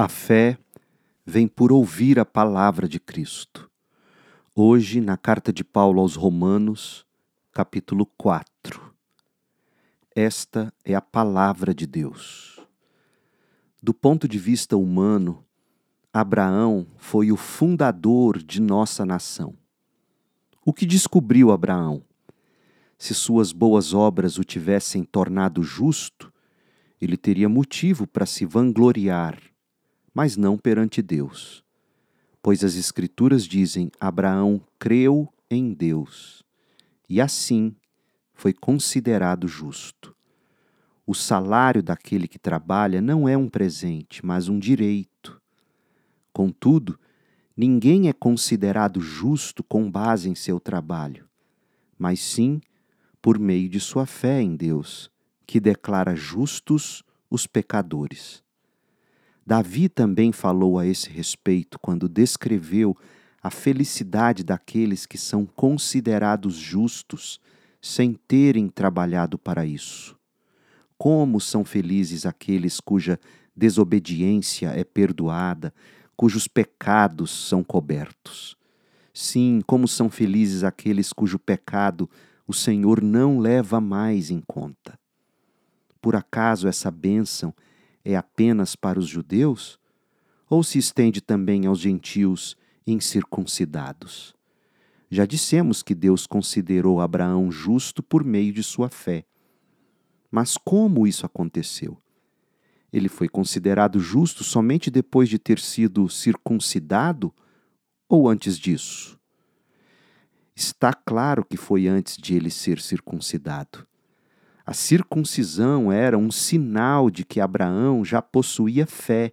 A fé vem por ouvir a palavra de Cristo. Hoje, na carta de Paulo aos Romanos, capítulo 4. Esta é a palavra de Deus. Do ponto de vista humano, Abraão foi o fundador de nossa nação. O que descobriu Abraão? Se suas boas obras o tivessem tornado justo, ele teria motivo para se vangloriar mas não perante Deus. Pois as Escrituras dizem: Abraão creu em Deus, e assim foi considerado justo. O salário daquele que trabalha não é um presente, mas um direito. Contudo, ninguém é considerado justo com base em seu trabalho, mas sim por meio de sua fé em Deus, que declara justos os pecadores. Davi também falou a esse respeito quando descreveu a felicidade daqueles que são considerados justos sem terem trabalhado para isso. Como são felizes aqueles cuja desobediência é perdoada, cujos pecados são cobertos. Sim, como são felizes aqueles cujo pecado o Senhor não leva mais em conta. Por acaso essa bênção é apenas para os judeus? Ou se estende também aos gentios incircuncidados? Já dissemos que Deus considerou Abraão justo por meio de sua fé. Mas como isso aconteceu? Ele foi considerado justo somente depois de ter sido circuncidado ou antes disso? Está claro que foi antes de ele ser circuncidado. A circuncisão era um sinal de que Abraão já possuía fé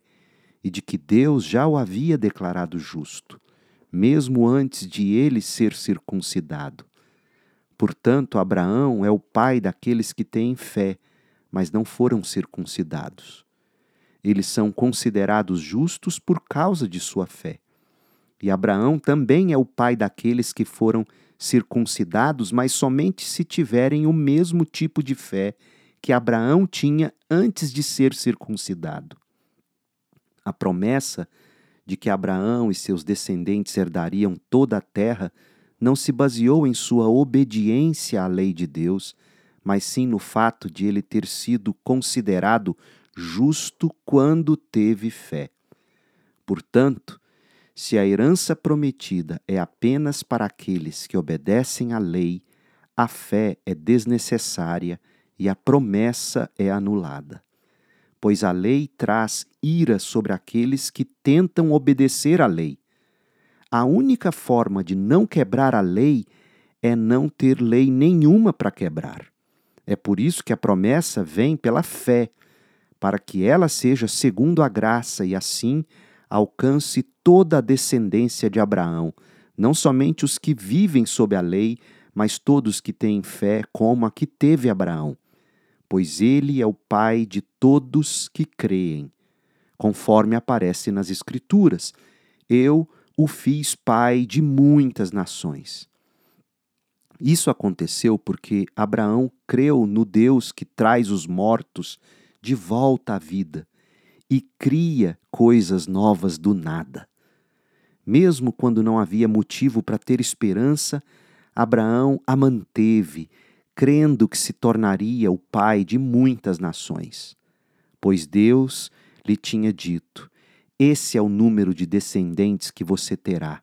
e de que Deus já o havia declarado justo, mesmo antes de ele ser circuncidado. Portanto, Abraão é o pai daqueles que têm fé, mas não foram circuncidados. Eles são considerados justos por causa de sua fé. E Abraão também é o pai daqueles que foram circuncidados mas somente se tiverem o mesmo tipo de fé que Abraão tinha antes de ser circuncidado. A promessa de que Abraão e seus descendentes herdariam toda a terra não se baseou em sua obediência à lei de Deus, mas sim no fato de ele ter sido considerado justo quando teve fé. Portanto, se a herança prometida é apenas para aqueles que obedecem à lei, a fé é desnecessária e a promessa é anulada. Pois a lei traz ira sobre aqueles que tentam obedecer à lei. A única forma de não quebrar a lei é não ter lei nenhuma para quebrar. É por isso que a promessa vem pela fé, para que ela seja segundo a graça e assim alcance toda a descendência de Abraão, não somente os que vivem sob a lei, mas todos que têm fé como a que teve Abraão, pois ele é o pai de todos que creem. Conforme aparece nas Escrituras, eu o fiz pai de muitas nações. Isso aconteceu porque Abraão creu no Deus que traz os mortos de volta à vida e cria coisas novas do nada. Mesmo quando não havia motivo para ter esperança, Abraão a manteve, crendo que se tornaria o pai de muitas nações. Pois Deus lhe tinha dito: Esse é o número de descendentes que você terá.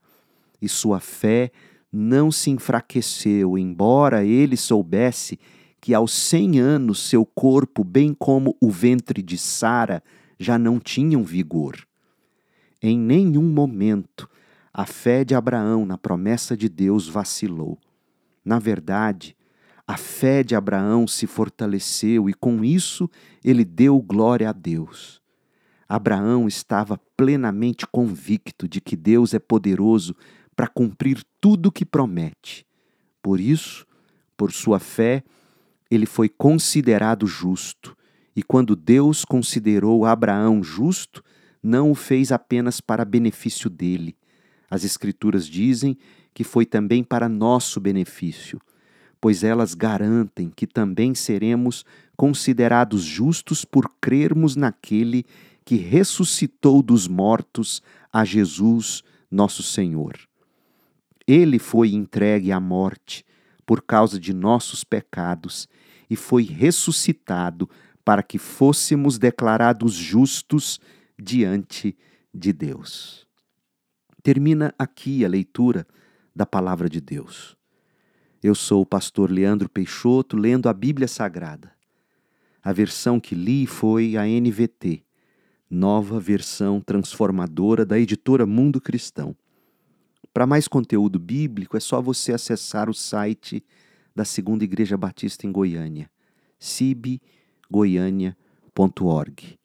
E sua fé não se enfraqueceu, embora ele soubesse que aos cem anos seu corpo, bem como o ventre de Sara, já não tinham vigor. Em nenhum momento a fé de Abraão na promessa de Deus vacilou. Na verdade, a fé de Abraão se fortaleceu e com isso ele deu glória a Deus. Abraão estava plenamente convicto de que Deus é poderoso para cumprir tudo o que promete. Por isso, por sua fé, ele foi considerado justo e quando Deus considerou Abraão justo, não o fez apenas para benefício dele. As Escrituras dizem que foi também para nosso benefício, pois elas garantem que também seremos considerados justos por crermos naquele que ressuscitou dos mortos a Jesus, nosso Senhor. Ele foi entregue à morte por causa de nossos pecados e foi ressuscitado para que fôssemos declarados justos diante de Deus. Termina aqui a leitura da palavra de Deus. Eu sou o pastor Leandro Peixoto lendo a Bíblia Sagrada. A versão que li foi a NVT, nova versão transformadora da editora Mundo Cristão. Para mais conteúdo bíblico é só você acessar o site da Segunda Igreja Batista em Goiânia, cibgoiania.org.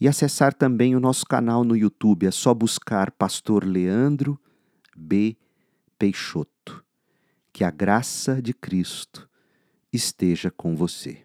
E acessar também o nosso canal no YouTube, é só buscar Pastor Leandro B. Peixoto. Que a graça de Cristo esteja com você.